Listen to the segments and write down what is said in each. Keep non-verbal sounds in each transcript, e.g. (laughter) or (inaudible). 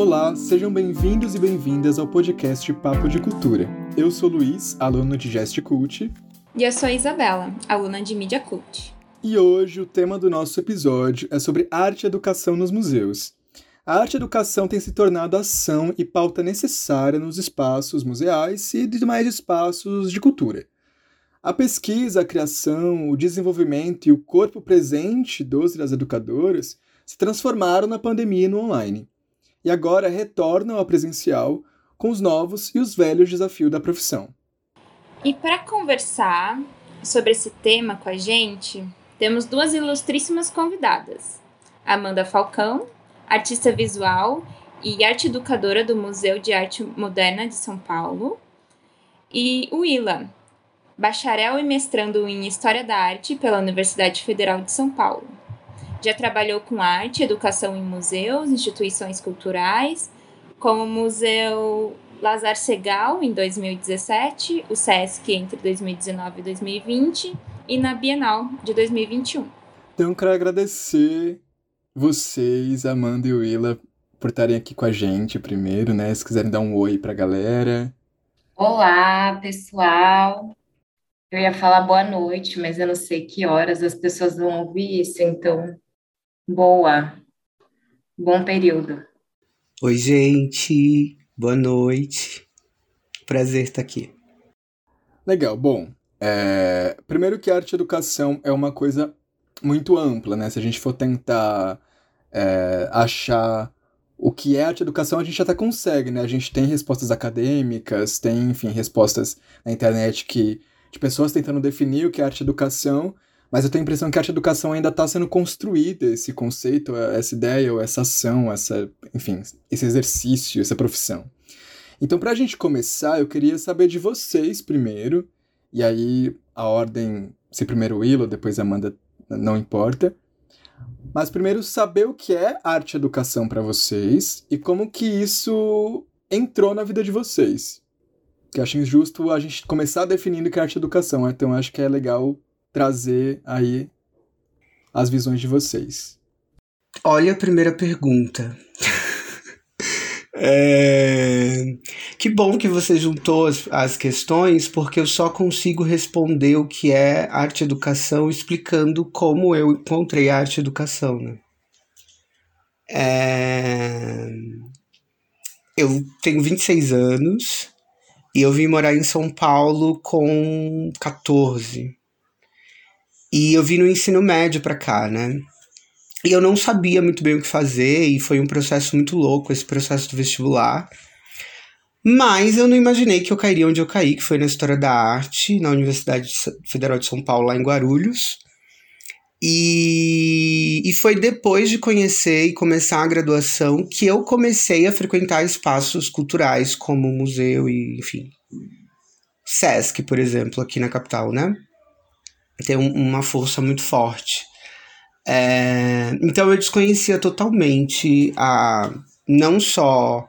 Olá, sejam bem-vindos e bem-vindas ao podcast Papo de Cultura. Eu sou Luiz, aluno de Gest Cult. E eu sou a Isabela, aluna de Mídia Cult. E hoje o tema do nosso episódio é sobre arte e educação nos museus. A arte e educação tem se tornado ação e pauta necessária nos espaços museais e demais espaços de cultura. A pesquisa, a criação, o desenvolvimento e o corpo presente dos e das educadoras se transformaram na pandemia e no online. E agora retornam ao presencial com os novos e os velhos desafios da profissão. E para conversar sobre esse tema com a gente, temos duas ilustríssimas convidadas. Amanda Falcão, artista visual e arte educadora do Museu de Arte Moderna de São Paulo, e Willa, bacharel e mestrando em História da Arte pela Universidade Federal de São Paulo. Já trabalhou com arte educação em museus, instituições culturais, como o Museu Lazar Segal em 2017, o SESC entre 2019 e 2020 e na Bienal de 2021. Então, quero agradecer vocês, Amanda e Willa, por estarem aqui com a gente primeiro, né? Se quiserem dar um oi para a galera. Olá, pessoal. Eu ia falar boa noite, mas eu não sei que horas as pessoas vão ouvir isso, então, boa. Bom período. Oi, gente. Boa noite. Prazer estar aqui. Legal. Bom, é... primeiro que a arte e educação é uma coisa muito ampla, né? Se a gente for tentar é, achar o que é arte e educação, a gente até consegue, né? A gente tem respostas acadêmicas, tem, enfim, respostas na internet que de pessoas tentando definir o que é arte e educação, mas eu tenho a impressão que a arte educação ainda está sendo construída, esse conceito, essa ideia, ou essa ação, essa, enfim, esse exercício, essa profissão. Então, para a gente começar, eu queria saber de vocês primeiro, e aí a ordem, se primeiro o Willow, depois a Amanda, não importa. Mas primeiro saber o que é arte educação para vocês e como que isso entrou na vida de vocês que acho injusto a gente começar definindo o que é arte educação. Então acho que é legal trazer aí as visões de vocês. Olha a primeira pergunta. (laughs) é... Que bom que você juntou as, as questões, porque eu só consigo responder o que é arte educação explicando como eu encontrei arte e educação. Né? É... Eu tenho 26 anos, e eu vim morar em São Paulo com 14. E eu vim no ensino médio para cá, né? E eu não sabia muito bem o que fazer, e foi um processo muito louco esse processo do vestibular. Mas eu não imaginei que eu cairia onde eu caí, que foi na História da Arte, na Universidade Federal de São Paulo, lá em Guarulhos. E, e foi depois de conhecer e começar a graduação que eu comecei a frequentar espaços culturais como museu e, enfim, Sesc, por exemplo, aqui na capital, né? Tem um, uma força muito forte. É, então eu desconhecia totalmente a não só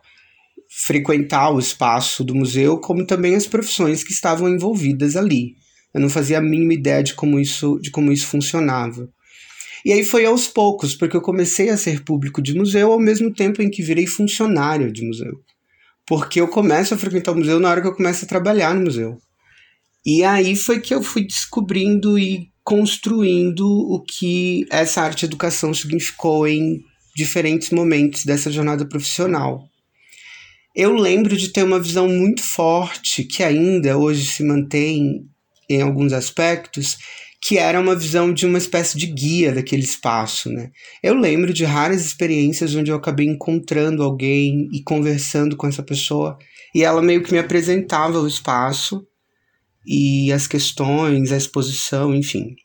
frequentar o espaço do museu, como também as profissões que estavam envolvidas ali. Eu não fazia a mínima ideia de como isso, de como isso funcionava. E aí foi aos poucos, porque eu comecei a ser público de museu ao mesmo tempo em que virei funcionário de museu. Porque eu começo a frequentar o museu na hora que eu começo a trabalhar no museu. E aí foi que eu fui descobrindo e construindo o que essa arte educação significou em diferentes momentos dessa jornada profissional. Eu lembro de ter uma visão muito forte que ainda hoje se mantém em alguns aspectos, que era uma visão de uma espécie de guia daquele espaço, né? Eu lembro de raras experiências onde eu acabei encontrando alguém e conversando com essa pessoa, e ela meio que me apresentava o espaço e as questões, a exposição, enfim.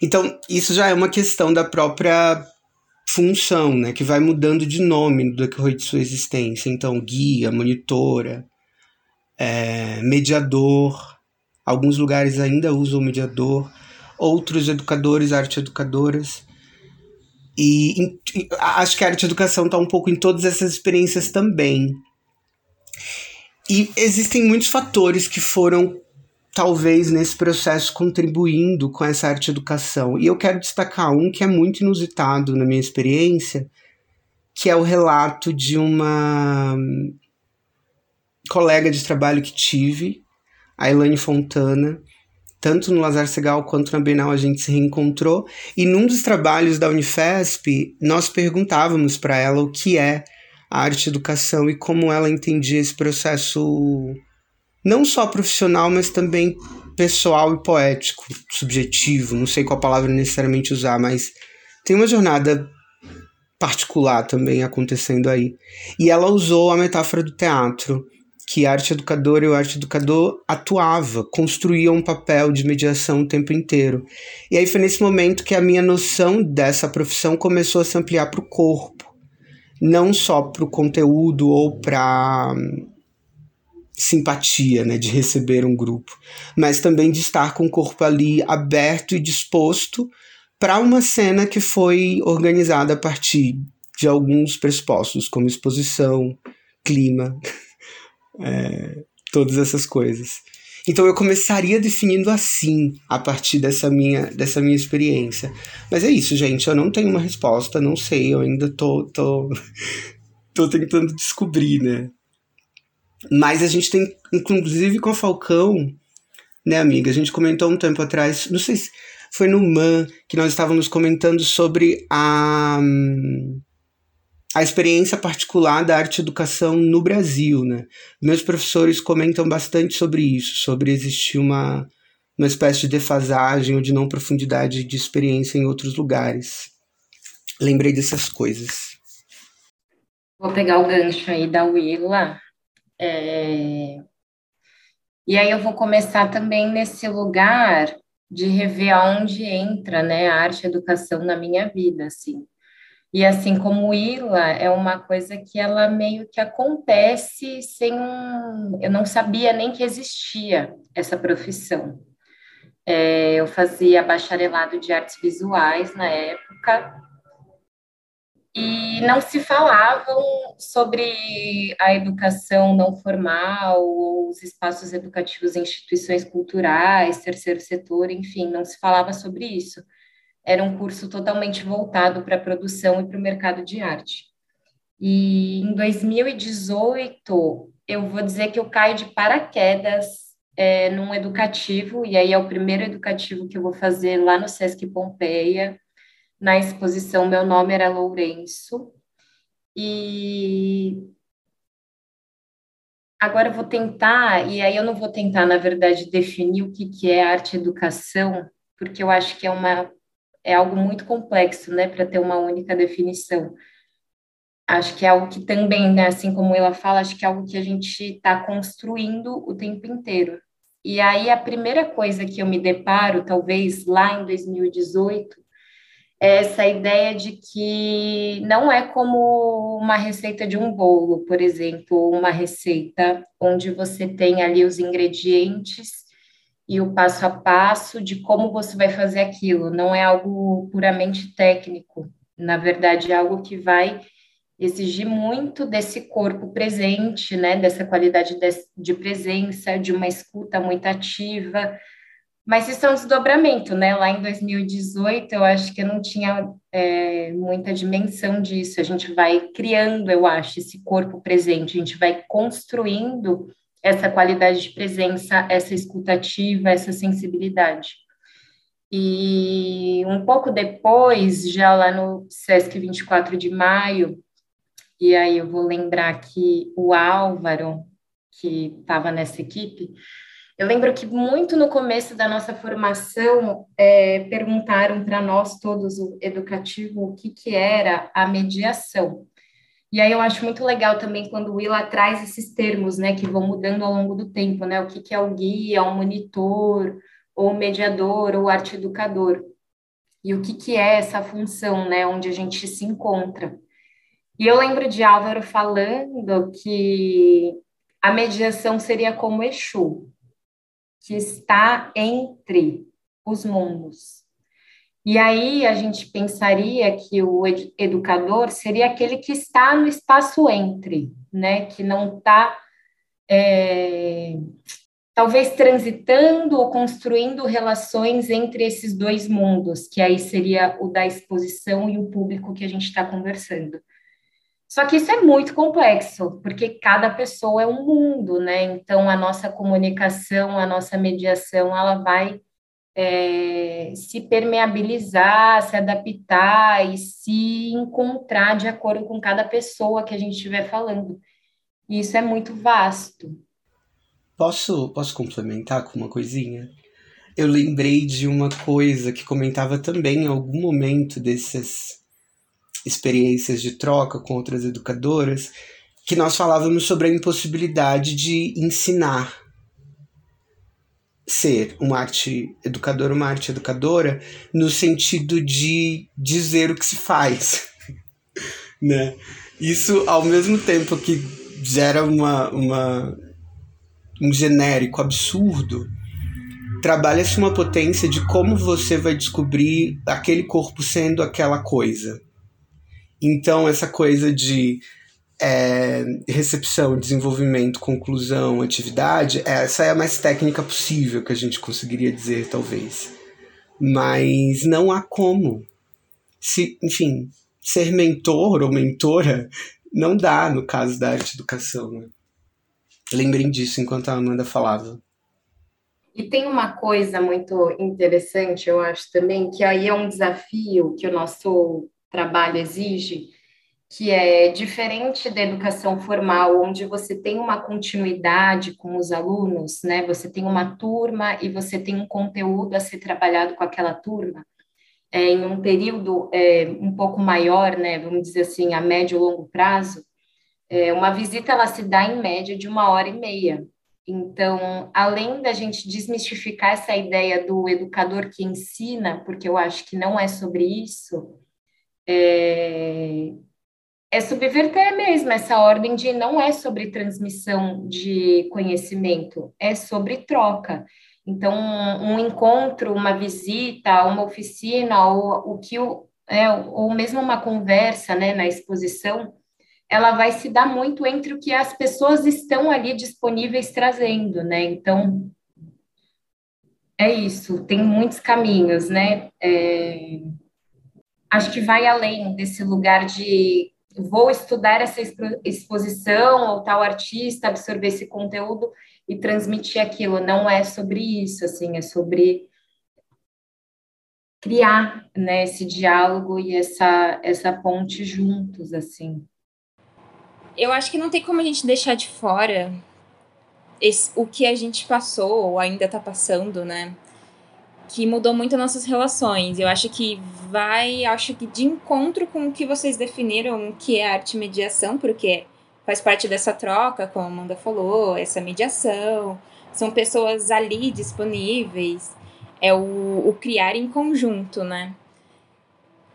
Então, isso já é uma questão da própria função, né, que vai mudando de nome no decorrer de sua existência. Então, guia, monitora, é, mediador, Alguns lugares ainda usam mediador, outros educadores, arte educadoras. E, e acho que a arte educação está um pouco em todas essas experiências também. E existem muitos fatores que foram, talvez, nesse processo contribuindo com essa arte educação. E eu quero destacar um que é muito inusitado na minha experiência, que é o relato de uma colega de trabalho que tive, a Elaine Fontana, tanto no Lazar Segal quanto na Bienal a gente se reencontrou, e num dos trabalhos da Unifesp, nós perguntávamos para ela o que é a arte educação e como ela entendia esse processo não só profissional, mas também pessoal e poético, subjetivo, não sei qual palavra necessariamente usar, mas tem uma jornada particular também acontecendo aí. E ela usou a metáfora do teatro que a arte educadora e o arte educador atuava, construía um papel de mediação o tempo inteiro. E aí foi nesse momento que a minha noção dessa profissão começou a se ampliar para o corpo, não só para o conteúdo ou para hum, simpatia, né, de receber um grupo, mas também de estar com o corpo ali aberto e disposto para uma cena que foi organizada a partir de alguns pressupostos, como exposição, clima, é, (laughs) todas essas coisas. Então eu começaria definindo assim, a partir dessa minha, dessa minha experiência. Mas é isso, gente. Eu não tenho uma resposta, não sei. Eu ainda tô, tô, (laughs) tô tentando descobrir, né? Mas a gente tem, inclusive com a Falcão, né, amiga? A gente comentou um tempo atrás, não sei se foi no MAN, que nós estávamos comentando sobre a. Hum, a experiência particular da arte educação no Brasil, né? Meus professores comentam bastante sobre isso, sobre existir uma, uma espécie de defasagem ou de não profundidade de experiência em outros lugares. Lembrei dessas coisas. Vou pegar o gancho aí da Willa. É... E aí eu vou começar também nesse lugar de rever aonde entra, né, a arte educação na minha vida, assim. E assim como Ila é uma coisa que ela meio que acontece sem um. Eu não sabia nem que existia essa profissão. É, eu fazia bacharelado de artes visuais na época e não se falavam sobre a educação não formal os espaços educativos em instituições culturais, terceiro setor, enfim, não se falava sobre isso era um curso totalmente voltado para a produção e para o mercado de arte. E em 2018, eu vou dizer que eu caio de paraquedas é, num educativo, e aí é o primeiro educativo que eu vou fazer lá no Sesc Pompeia, na exposição Meu Nome Era Lourenço. E agora eu vou tentar, e aí eu não vou tentar, na verdade, definir o que, que é arte-educação, porque eu acho que é uma é algo muito complexo, né, para ter uma única definição. Acho que é algo que também, né, assim como ela fala, acho que é algo que a gente está construindo o tempo inteiro. E aí a primeira coisa que eu me deparo, talvez lá em 2018, é essa ideia de que não é como uma receita de um bolo, por exemplo, uma receita onde você tem ali os ingredientes e o passo a passo de como você vai fazer aquilo. Não é algo puramente técnico, na verdade, é algo que vai exigir muito desse corpo presente, né, dessa qualidade de, de presença, de uma escuta muito ativa. Mas isso é um desdobramento, né? Lá em 2018, eu acho que eu não tinha é, muita dimensão disso. A gente vai criando, eu acho, esse corpo presente, a gente vai construindo essa qualidade de presença, essa escutativa, essa sensibilidade. E um pouco depois, já lá no SESC 24 de maio, e aí eu vou lembrar que o Álvaro, que estava nessa equipe, eu lembro que muito no começo da nossa formação é, perguntaram para nós todos o educativo o que, que era a mediação. E aí eu acho muito legal também quando o Willa traz esses termos, né, que vão mudando ao longo do tempo, né? O que, que é o guia, o monitor, ou o mediador, ou o arte educador. E o que, que é essa função, né, onde a gente se encontra. E eu lembro de Álvaro falando que a mediação seria como Exu, que está entre os mundos. E aí a gente pensaria que o educador seria aquele que está no espaço entre, né? Que não está é, talvez transitando ou construindo relações entre esses dois mundos, que aí seria o da exposição e o público que a gente está conversando. Só que isso é muito complexo, porque cada pessoa é um mundo, né? Então, a nossa comunicação, a nossa mediação, ela vai é, se permeabilizar, se adaptar e se encontrar de acordo com cada pessoa que a gente estiver falando. E isso é muito vasto. Posso, posso complementar com uma coisinha? Eu lembrei de uma coisa que comentava também em algum momento dessas experiências de troca com outras educadoras, que nós falávamos sobre a impossibilidade de ensinar ser uma arte educadora, uma arte educadora, no sentido de dizer o que se faz. (laughs) né? Isso, ao mesmo tempo que gera uma, uma, um genérico absurdo, trabalha-se uma potência de como você vai descobrir aquele corpo sendo aquela coisa. Então, essa coisa de é, recepção, desenvolvimento, conclusão, atividade, essa é a mais técnica possível que a gente conseguiria dizer, talvez. Mas não há como. Se, enfim, ser mentor ou mentora não dá no caso da arte educação. Né? Lembrem disso enquanto a Amanda falava. E tem uma coisa muito interessante, eu acho também, que aí é um desafio que o nosso trabalho exige, que é diferente da educação formal, onde você tem uma continuidade com os alunos, né? Você tem uma turma e você tem um conteúdo a ser trabalhado com aquela turma. É, em um período é, um pouco maior, né, vamos dizer assim, a médio e longo prazo, é, uma visita ela se dá em média de uma hora e meia. Então, além da gente desmistificar essa ideia do educador que ensina, porque eu acho que não é sobre isso, é, é subverter mesmo essa ordem de não é sobre transmissão de conhecimento, é sobre troca. Então, um, encontro, uma visita, uma oficina, ou o que o, é, ou mesmo uma conversa né, na exposição, ela vai se dar muito entre o que as pessoas estão ali disponíveis trazendo, né? Então, é isso, tem muitos caminhos, né? É, acho que vai além desse lugar de vou estudar essa exposição ou tal artista, absorver esse conteúdo e transmitir aquilo. Não é sobre isso, assim, é sobre criar, né, esse diálogo e essa essa ponte juntos, assim. Eu acho que não tem como a gente deixar de fora esse, o que a gente passou ou ainda está passando, né? Que mudou muito nossas relações. Eu acho que vai, acho que de encontro com o que vocês definiram que é arte mediação, porque faz parte dessa troca, como a Amanda falou, essa mediação, são pessoas ali disponíveis, é o, o criar em conjunto, né?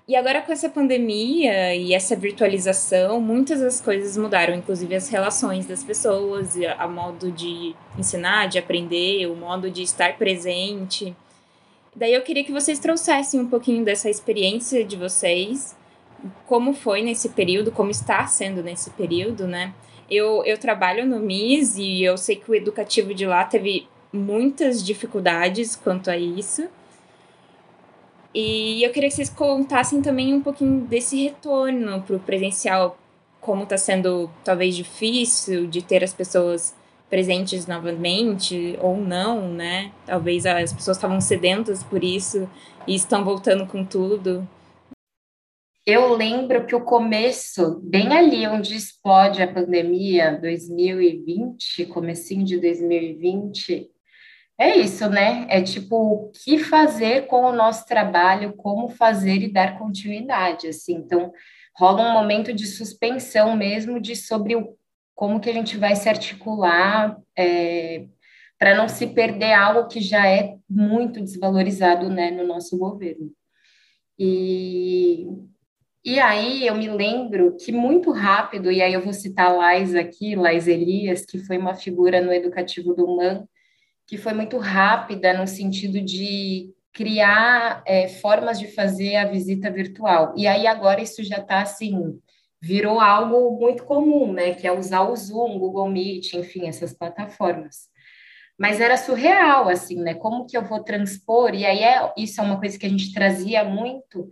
E agora com essa pandemia e essa virtualização, muitas das coisas mudaram, inclusive as relações das pessoas, a modo de ensinar, de aprender, o modo de estar presente. Daí eu queria que vocês trouxessem um pouquinho dessa experiência de vocês, como foi nesse período, como está sendo nesse período, né? Eu, eu trabalho no MIS e eu sei que o educativo de lá teve muitas dificuldades quanto a isso. E eu queria que vocês contassem também um pouquinho desse retorno para o presencial, como está sendo talvez difícil de ter as pessoas presentes novamente ou não, né? Talvez as pessoas estavam sedentas por isso e estão voltando com tudo. Eu lembro que o começo, bem ali onde explode a pandemia, 2020, comecinho de 2020, é isso, né? É tipo o que fazer com o nosso trabalho, como fazer e dar continuidade, assim. Então, rola um momento de suspensão mesmo de sobre o como que a gente vai se articular é, para não se perder algo que já é muito desvalorizado né, no nosso governo. E, e aí eu me lembro que muito rápido, e aí eu vou citar Lais aqui, Lais Elias, que foi uma figura no educativo do MAN, que foi muito rápida no sentido de criar é, formas de fazer a visita virtual. E aí agora isso já está assim virou algo muito comum, né? Que é usar o Zoom, Google Meet, enfim, essas plataformas. Mas era surreal, assim, né? Como que eu vou transpor? E aí é, isso é uma coisa que a gente trazia muito,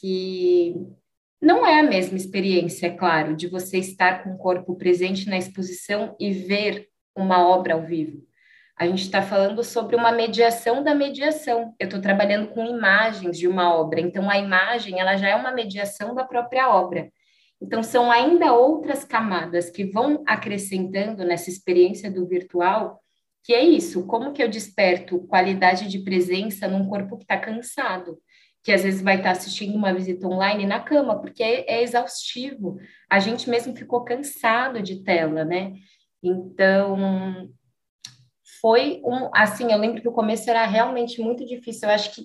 que não é a mesma experiência, é claro, de você estar com o corpo presente na exposição e ver uma obra ao vivo. A gente está falando sobre uma mediação da mediação. Eu estou trabalhando com imagens de uma obra, então a imagem ela já é uma mediação da própria obra. Então são ainda outras camadas que vão acrescentando nessa experiência do virtual, que é isso, como que eu desperto qualidade de presença num corpo que está cansado, que às vezes vai estar tá assistindo uma visita online na cama, porque é, é exaustivo. A gente mesmo ficou cansado de tela, né? Então, foi um, assim, eu lembro que o começo era realmente muito difícil. Eu acho que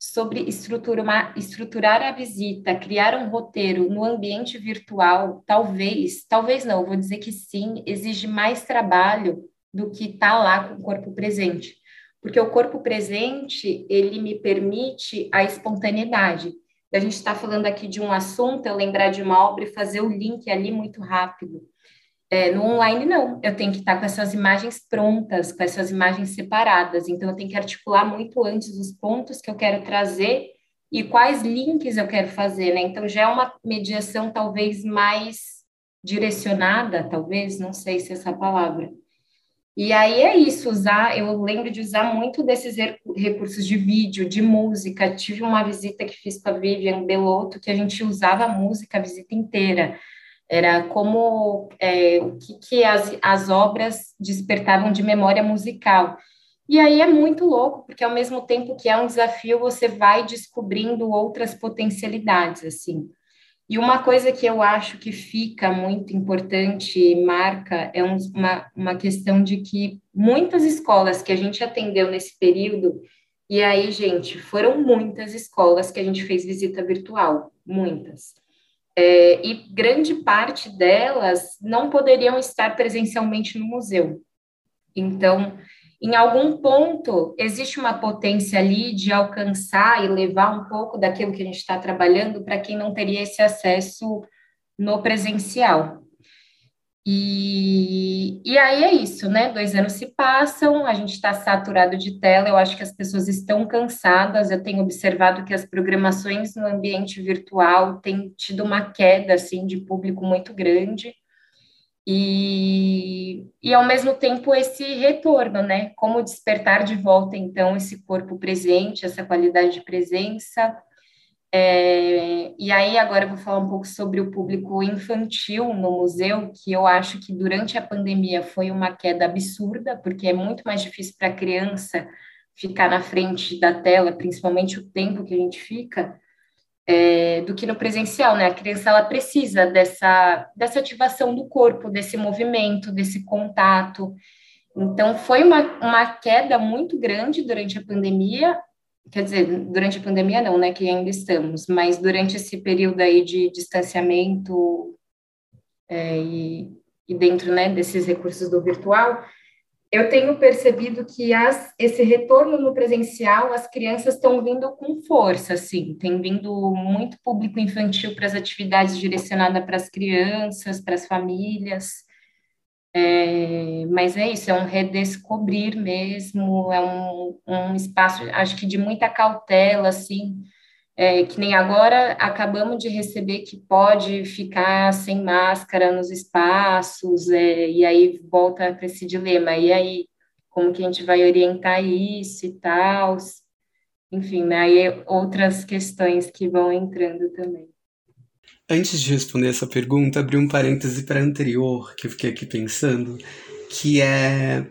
sobre estrutura, estruturar a visita, criar um roteiro no ambiente virtual, talvez, talvez não, vou dizer que sim, exige mais trabalho do que estar tá lá com o corpo presente. Porque o corpo presente, ele me permite a espontaneidade. A gente está falando aqui de um assunto, eu lembrar de uma obra e fazer o link ali muito rápido. É, no online, não. Eu tenho que estar com essas imagens prontas, com essas imagens separadas. Então, eu tenho que articular muito antes os pontos que eu quero trazer e quais links eu quero fazer, né? Então, já é uma mediação talvez mais direcionada, talvez, não sei se é essa palavra. E aí é isso, usar, eu lembro de usar muito desses recursos de vídeo, de música. Tive uma visita que fiz com a Vivian Belotto, que a gente usava a música a visita inteira era como é, o que, que as, as obras despertavam de memória musical. E aí é muito louco, porque ao mesmo tempo que é um desafio, você vai descobrindo outras potencialidades, assim. E uma coisa que eu acho que fica muito importante, marca, é um, uma, uma questão de que muitas escolas que a gente atendeu nesse período, e aí, gente, foram muitas escolas que a gente fez visita virtual, muitas. É, e grande parte delas não poderiam estar presencialmente no museu. Então, em algum ponto, existe uma potência ali de alcançar e levar um pouco daquilo que a gente está trabalhando para quem não teria esse acesso no presencial. E, e aí é isso, né? Dois anos se passam, a gente está saturado de tela, eu acho que as pessoas estão cansadas. Eu tenho observado que as programações no ambiente virtual têm tido uma queda assim de público muito grande. E, e ao mesmo tempo esse retorno, né? Como despertar de volta então esse corpo presente, essa qualidade de presença é, e aí, agora eu vou falar um pouco sobre o público infantil no museu, que eu acho que durante a pandemia foi uma queda absurda, porque é muito mais difícil para a criança ficar na frente da tela, principalmente o tempo que a gente fica, é, do que no presencial, né? A criança ela precisa dessa, dessa ativação do corpo, desse movimento, desse contato. Então, foi uma, uma queda muito grande durante a pandemia, quer dizer, durante a pandemia não, né, que ainda estamos, mas durante esse período aí de distanciamento é, e, e, dentro, né, desses recursos do virtual, eu tenho percebido que as, esse retorno no presencial, as crianças estão vindo com força, assim, tem vindo muito público infantil para as atividades direcionadas para as crianças, para as famílias, é, mas é isso, é um redescobrir mesmo, é um, um espaço, acho que de muita cautela, assim, é, que nem agora acabamos de receber que pode ficar sem máscara nos espaços, é, e aí volta para esse dilema, e aí, como que a gente vai orientar isso e tal, enfim, né, aí outras questões que vão entrando também. Antes de responder essa pergunta, abri um parêntese para anterior, que eu fiquei aqui pensando, que é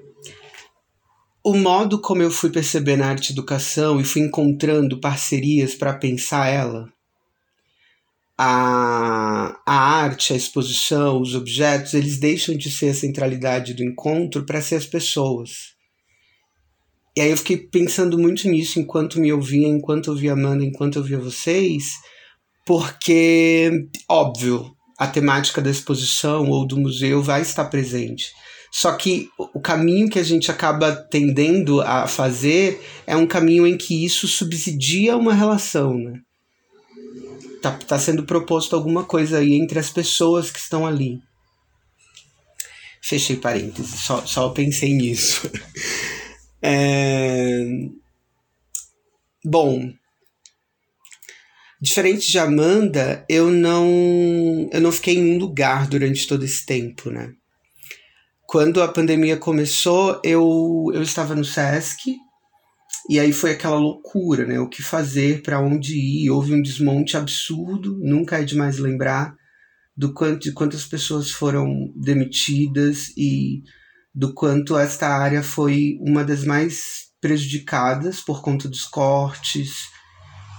o modo como eu fui perceber na arte educação e fui encontrando parcerias para pensar ela. A, a arte, a exposição, os objetos, eles deixam de ser a centralidade do encontro para ser as pessoas. E aí eu fiquei pensando muito nisso enquanto me ouvia, enquanto ouvia Amanda, enquanto ouvia vocês, porque, óbvio, a temática da exposição ou do museu vai estar presente. Só que o caminho que a gente acaba tendendo a fazer é um caminho em que isso subsidia uma relação, né? Tá, tá sendo proposto alguma coisa aí entre as pessoas que estão ali. Fechei parênteses, só, só pensei nisso. (laughs) é... Bom, Diferente de Amanda, eu não eu não fiquei em um lugar durante todo esse tempo, né? Quando a pandemia começou, eu, eu estava no SESC, e aí foi aquela loucura, né? O que fazer, para onde ir? Houve um desmonte absurdo, nunca é demais lembrar do quanto de quantas pessoas foram demitidas e do quanto esta área foi uma das mais prejudicadas por conta dos cortes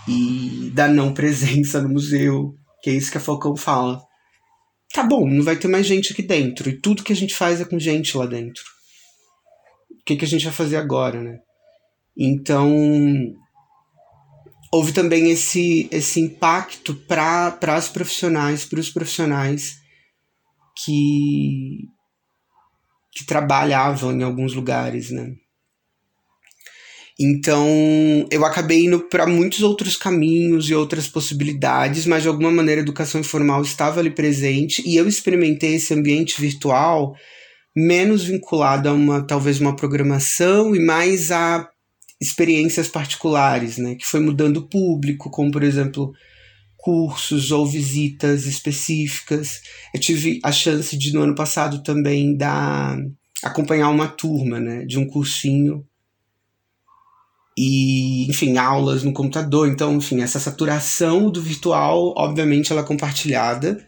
e da não presença no museu, que é isso que a Falcão fala. Tá bom, não vai ter mais gente aqui dentro, e tudo que a gente faz é com gente lá dentro. O que, que a gente vai fazer agora, né? Então, houve também esse, esse impacto para as profissionais, para os profissionais que, que trabalhavam em alguns lugares, né? Então, eu acabei indo para muitos outros caminhos e outras possibilidades, mas de alguma maneira a educação informal estava ali presente e eu experimentei esse ambiente virtual menos vinculado a uma talvez uma programação e mais a experiências particulares, né, que foi mudando o público, como por exemplo, cursos ou visitas específicas. Eu tive a chance de no ano passado também dar acompanhar uma turma, né, de um cursinho e, enfim, aulas no computador. Então, enfim, essa saturação do virtual, obviamente, ela é compartilhada.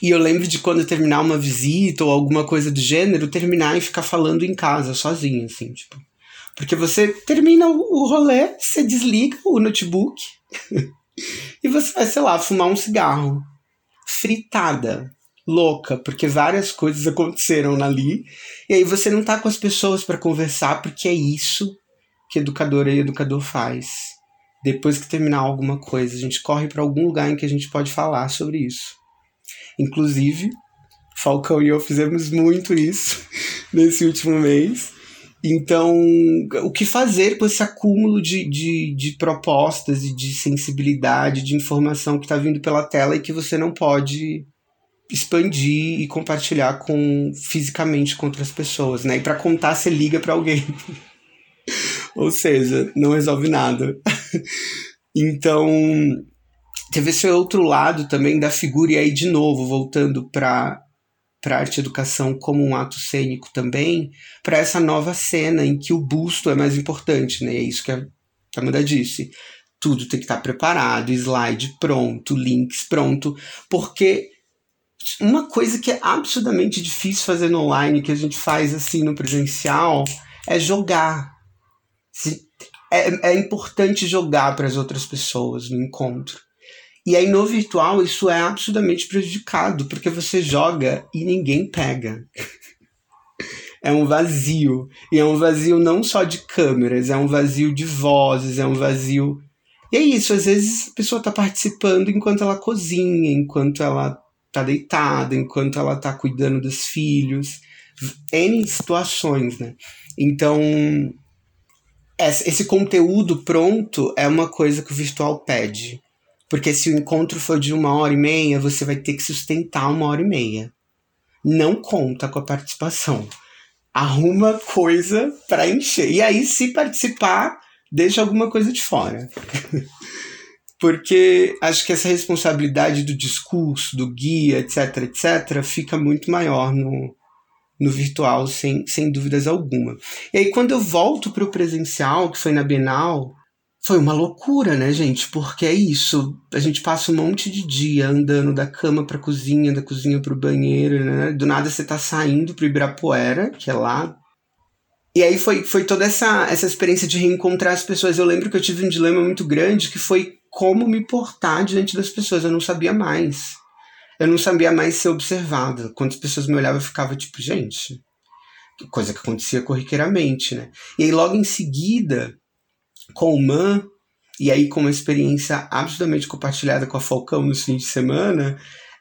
E eu lembro de quando terminar uma visita ou alguma coisa do gênero, terminar e ficar falando em casa, sozinho, assim, tipo. Porque você termina o rolê, você desliga o notebook (laughs) e você vai, sei lá, fumar um cigarro. Fritada. Louca, porque várias coisas aconteceram ali. E aí você não tá com as pessoas para conversar, porque é isso que educadora e educador faz. Depois que terminar alguma coisa, a gente corre para algum lugar em que a gente pode falar sobre isso. Inclusive, Falcão e eu fizemos muito isso (laughs) nesse último mês. Então, o que fazer com esse acúmulo de, de, de propostas e de sensibilidade, de informação que está vindo pela tela e que você não pode expandir e compartilhar com fisicamente com outras pessoas, né? E para contar, você liga para alguém. (laughs) Ou seja, não resolve nada. então, teve esse outro lado também da figura, e aí, de novo, voltando para para arte educação como um ato cênico também, para essa nova cena em que o busto é mais importante, né? É isso que a Amanda disse. Tudo tem que estar preparado, slide pronto, links pronto, porque uma coisa que é absurdamente difícil fazer no online, que a gente faz assim no presencial, é jogar. É, é importante jogar para as outras pessoas no encontro. E aí no virtual isso é absurdamente prejudicado, porque você joga e ninguém pega. (laughs) é um vazio. E é um vazio não só de câmeras, é um vazio de vozes, é um vazio. E é isso, às vezes a pessoa está participando enquanto ela cozinha, enquanto ela está deitada, enquanto ela está cuidando dos filhos. N situações, né? Então, esse conteúdo pronto é uma coisa que o virtual pede. Porque se o encontro for de uma hora e meia, você vai ter que sustentar uma hora e meia. Não conta com a participação. Arruma coisa para encher. E aí, se participar, deixa alguma coisa de fora. (laughs) Porque acho que essa responsabilidade do discurso, do guia, etc, etc, fica muito maior no, no virtual, sem, sem dúvidas alguma. E aí, quando eu volto para o presencial, que foi na Bienal, foi uma loucura, né, gente? Porque é isso. A gente passa um monte de dia andando da cama para a cozinha, da cozinha para o banheiro, né? Do nada você tá saindo para Ibirapuera, que é lá. E aí foi, foi toda essa, essa experiência de reencontrar as pessoas. Eu lembro que eu tive um dilema muito grande que foi como me portar diante das pessoas. Eu não sabia mais eu não sabia mais ser observada. Quando as pessoas me olhavam, eu ficava tipo, gente, coisa que acontecia corriqueiramente, né? E aí, logo em seguida, com o Man, e aí com uma experiência absolutamente compartilhada com a Falcão nos fins de semana,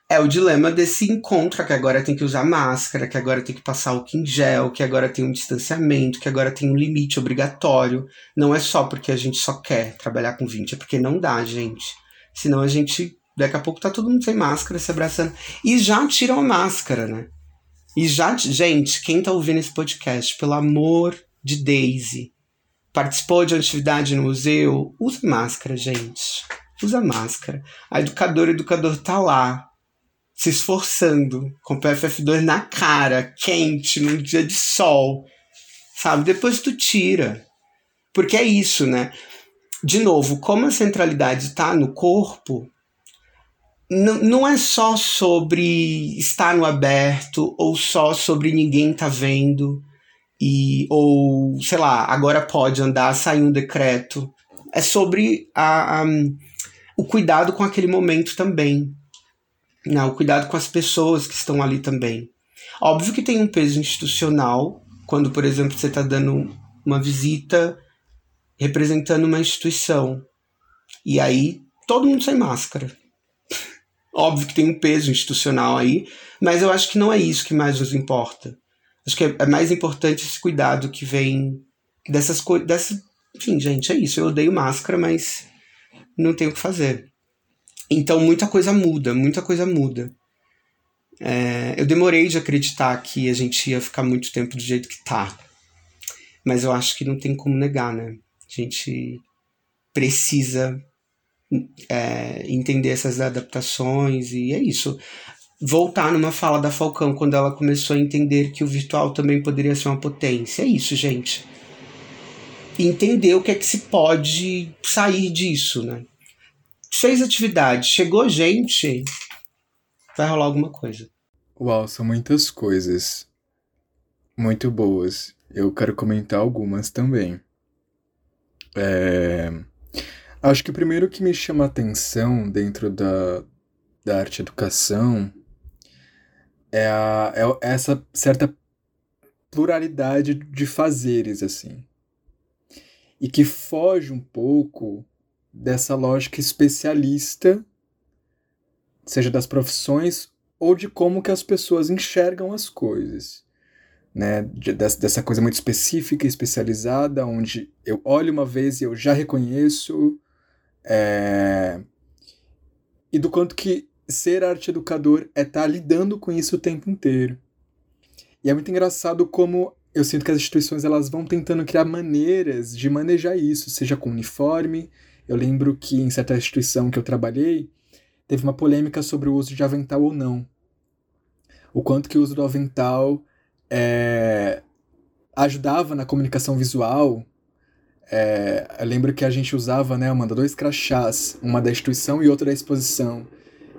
é o dilema desse encontro, que agora tem que usar máscara, que agora tem que passar o gel, que agora tem um distanciamento, que agora tem um limite obrigatório. Não é só porque a gente só quer trabalhar com 20, é porque não dá, gente. Senão a gente Daqui a pouco tá todo mundo sem máscara, se abraçando. E já tiram a máscara, né? E já, gente, quem tá ouvindo esse podcast, pelo amor de Daisy, participou de uma atividade no museu, use máscara, gente. usa máscara. A educadora, educador tá lá, se esforçando, com o PFF2 na cara, quente, num dia de sol, sabe? Depois tu tira. Porque é isso, né? De novo, como a centralidade está no corpo, não é só sobre estar no aberto ou só sobre ninguém tá vendo e ou sei lá agora pode andar sair um decreto. É sobre a, a o cuidado com aquele momento também né? o cuidado com as pessoas que estão ali também. Óbvio que tem um peso institucional quando por exemplo você está dando uma visita representando uma instituição. E aí todo mundo sem máscara Óbvio que tem um peso institucional aí, mas eu acho que não é isso que mais nos importa. Acho que é, é mais importante esse cuidado que vem dessas coisas. Dessa... Enfim, gente, é isso. Eu odeio máscara, mas não tenho o que fazer. Então muita coisa muda, muita coisa muda. É, eu demorei de acreditar que a gente ia ficar muito tempo do jeito que tá. Mas eu acho que não tem como negar, né? A gente precisa é, entender essas adaptações e é isso. Voltar numa fala da Falcão quando ela começou a entender que o virtual também poderia ser uma potência. É isso, gente. Entender o que é que se pode sair disso, né? Fez atividade, chegou gente, vai rolar alguma coisa. Uau, são muitas coisas muito boas. Eu quero comentar algumas também. É... Acho que o primeiro que me chama a atenção dentro da, da arte educação é, a, é essa certa pluralidade de fazeres, assim. E que foge um pouco dessa lógica especialista, seja das profissões ou de como que as pessoas enxergam as coisas. Né, de, dessa coisa muito específica, especializada, onde eu olho uma vez e eu já reconheço, é... E do quanto que ser arte educador é estar tá lidando com isso o tempo inteiro. E é muito engraçado como eu sinto que as instituições elas vão tentando criar maneiras de manejar isso, seja com uniforme. Eu lembro que em certa instituição que eu trabalhei, teve uma polêmica sobre o uso de avental ou não. O quanto que o uso do avental é, ajudava na comunicação visual é, eu lembro que a gente usava, né, Amanda, dois crachás, uma da instituição e outra da exposição.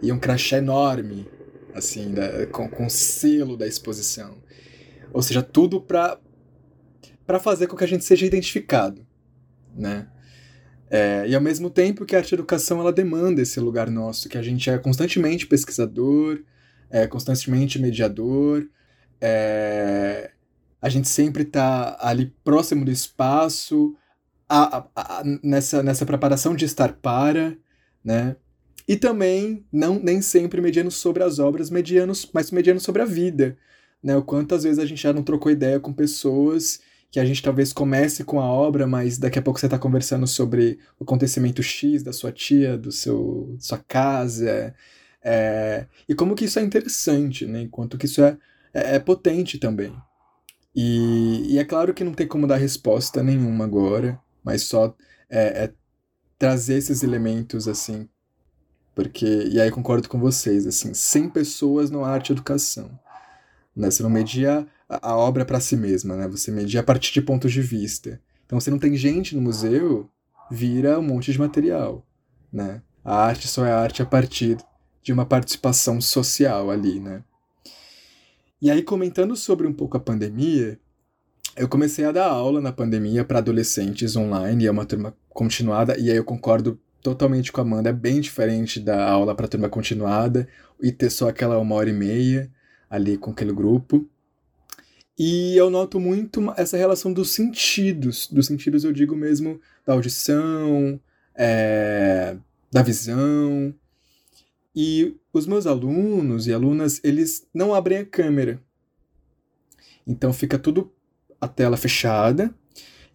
E um crachá enorme, assim, da, com, com selo da exposição. Ou seja, tudo para para fazer com que a gente seja identificado, né? É, e ao mesmo tempo que a arte educação ela demanda esse lugar nosso, que a gente é constantemente pesquisador, é constantemente mediador, é, a gente sempre está ali próximo do espaço, a, a, a, nessa, nessa preparação de estar para, né? E também, não nem sempre mediano sobre as obras, medianos, mas mediano sobre a vida, né? O quantas vezes a gente já não trocou ideia com pessoas que a gente talvez comece com a obra, mas daqui a pouco você está conversando sobre o acontecimento X da sua tia, do seu sua casa, é, e como que isso é interessante, né? Enquanto que isso é, é, é potente também. E, e, é claro que não tem como dar resposta nenhuma agora, mas só é, é trazer esses elementos assim, porque e aí concordo com vocês assim, sem pessoas não há arte educação, né? Você não media a, a obra para si mesma, né? Você media a partir de pontos de vista. Então, se não tem gente no museu, vira um monte de material, né? A arte só é arte a partir de uma participação social ali, né? E aí, comentando sobre um pouco a pandemia, eu comecei a dar aula na pandemia para adolescentes online, e é uma turma continuada, e aí eu concordo totalmente com a Amanda, é bem diferente da aula para turma continuada e ter só aquela uma hora e meia ali com aquele grupo. E eu noto muito essa relação dos sentidos, dos sentidos eu digo mesmo da audição, é, da visão. E os meus alunos e alunas, eles não abrem a câmera. Então fica tudo a tela fechada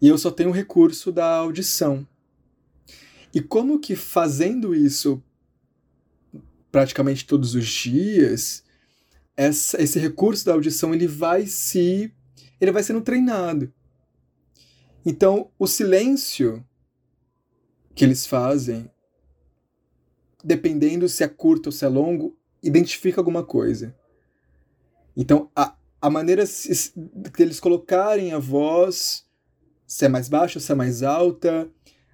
e eu só tenho o recurso da audição. E como que fazendo isso praticamente todos os dias, essa, esse recurso da audição ele vai se ele vai sendo treinado. Então, o silêncio que eles fazem dependendo se é curto ou se é longo, identifica alguma coisa. Então, a, a maneira deles colocarem a voz, se é mais baixa, se é mais alta,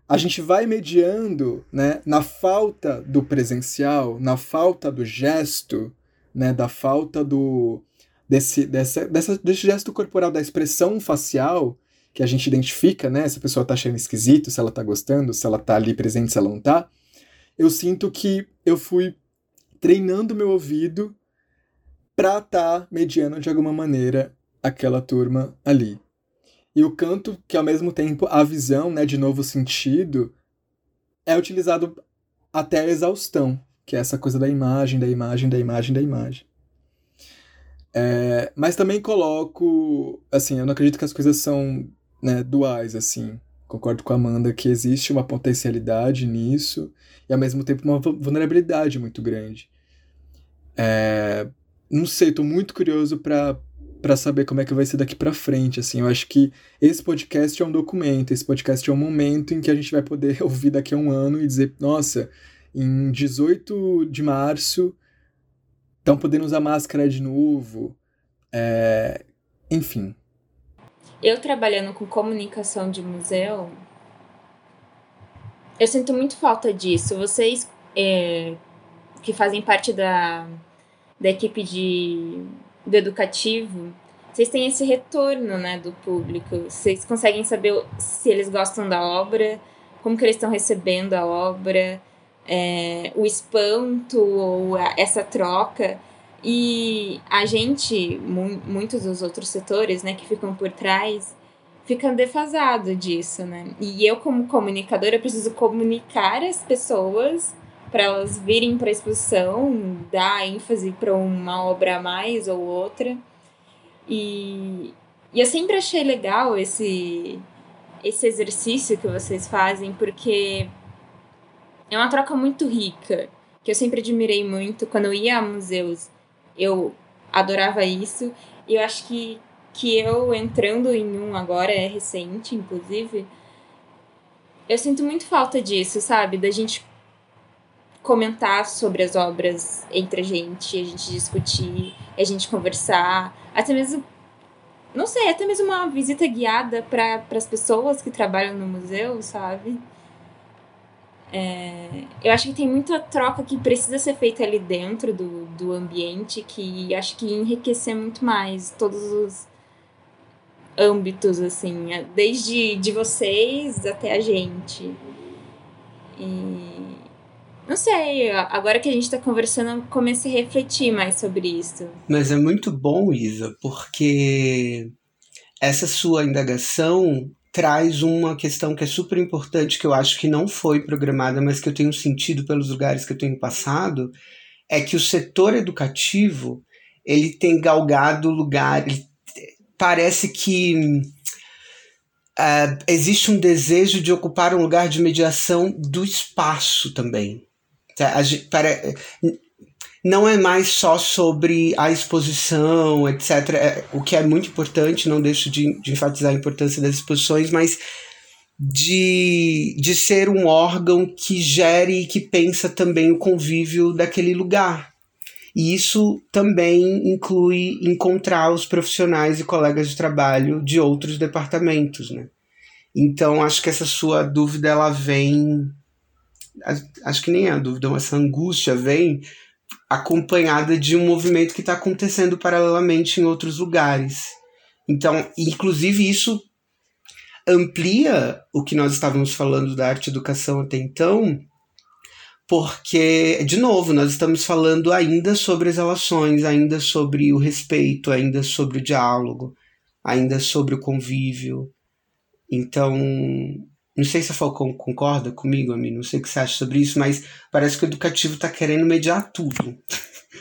a gente vai mediando né, na falta do presencial, na falta do gesto, né, da falta do desse, dessa, dessa, desse gesto corporal, da expressão facial que a gente identifica, né, se a pessoa tá achando esquisito, se ela tá gostando, se ela tá ali presente, se ela não tá, eu sinto que eu fui treinando meu ouvido para estar tá mediando de alguma maneira aquela turma ali. E o canto, que ao mesmo tempo a visão, né, de novo sentido, é utilizado até a exaustão, que é essa coisa da imagem, da imagem, da imagem, da imagem. É, mas também coloco, assim, eu não acredito que as coisas são né, duais, assim. Concordo com a Amanda que existe uma potencialidade nisso e ao mesmo tempo uma vulnerabilidade muito grande. É, não sei, estou muito curioso para para saber como é que vai ser daqui para frente, assim. Eu acho que esse podcast é um documento, esse podcast é um momento em que a gente vai poder (laughs) ouvir daqui a um ano e dizer, nossa, em 18 de março estão podendo usar máscara de novo. É... Enfim. Eu trabalhando com comunicação de museu, eu sinto muito falta disso. Vocês é, que fazem parte da, da equipe de do educativo, vocês têm esse retorno, né, do público. Vocês conseguem saber se eles gostam da obra, como que eles estão recebendo a obra, é, o espanto ou a, essa troca. E a gente, mu muitos dos outros setores, né, que ficam por trás, ficam defasado disso, né? E eu, como comunicadora, preciso comunicar as pessoas para elas virem para a exposição, dar ênfase para uma obra a mais ou outra. E, e eu sempre achei legal esse, esse exercício que vocês fazem, porque é uma troca muito rica, que eu sempre admirei muito. Quando eu ia a museus, eu adorava isso. E eu acho que, que eu entrando em um agora, é recente, inclusive, eu sinto muito falta disso, sabe? Da gente comentar sobre as obras entre a gente, a gente discutir, a gente conversar, até mesmo não sei, até mesmo uma visita guiada para as pessoas que trabalham no museu, sabe? É, eu acho que tem muita troca que precisa ser feita ali dentro do, do ambiente que acho que enriquecer muito mais todos os âmbitos, assim, desde de vocês até a gente. Não sei, agora que a gente está conversando, eu comecei a refletir mais sobre isso. Mas é muito bom, Isa, porque essa sua indagação traz uma questão que é super importante, que eu acho que não foi programada, mas que eu tenho sentido pelos lugares que eu tenho passado, é que o setor educativo ele tem galgado lugar, parece que uh, existe um desejo de ocupar um lugar de mediação do espaço também. Tá, para, não é mais só sobre a exposição, etc. É, o que é muito importante, não deixo de, de enfatizar a importância das exposições, mas de, de ser um órgão que gere e que pensa também o convívio daquele lugar. E isso também inclui encontrar os profissionais e colegas de trabalho de outros departamentos, né? Então, acho que essa sua dúvida ela vem acho que nem é a dúvida, essa angústia vem acompanhada de um movimento que está acontecendo paralelamente em outros lugares. Então, inclusive, isso amplia o que nós estávamos falando da arte educação até então, porque, de novo, nós estamos falando ainda sobre as relações, ainda sobre o respeito, ainda sobre o diálogo, ainda sobre o convívio. Então, não sei se a Falcão concorda comigo, Ami, não sei o que você acha sobre isso, mas parece que o educativo está querendo mediar tudo. (laughs)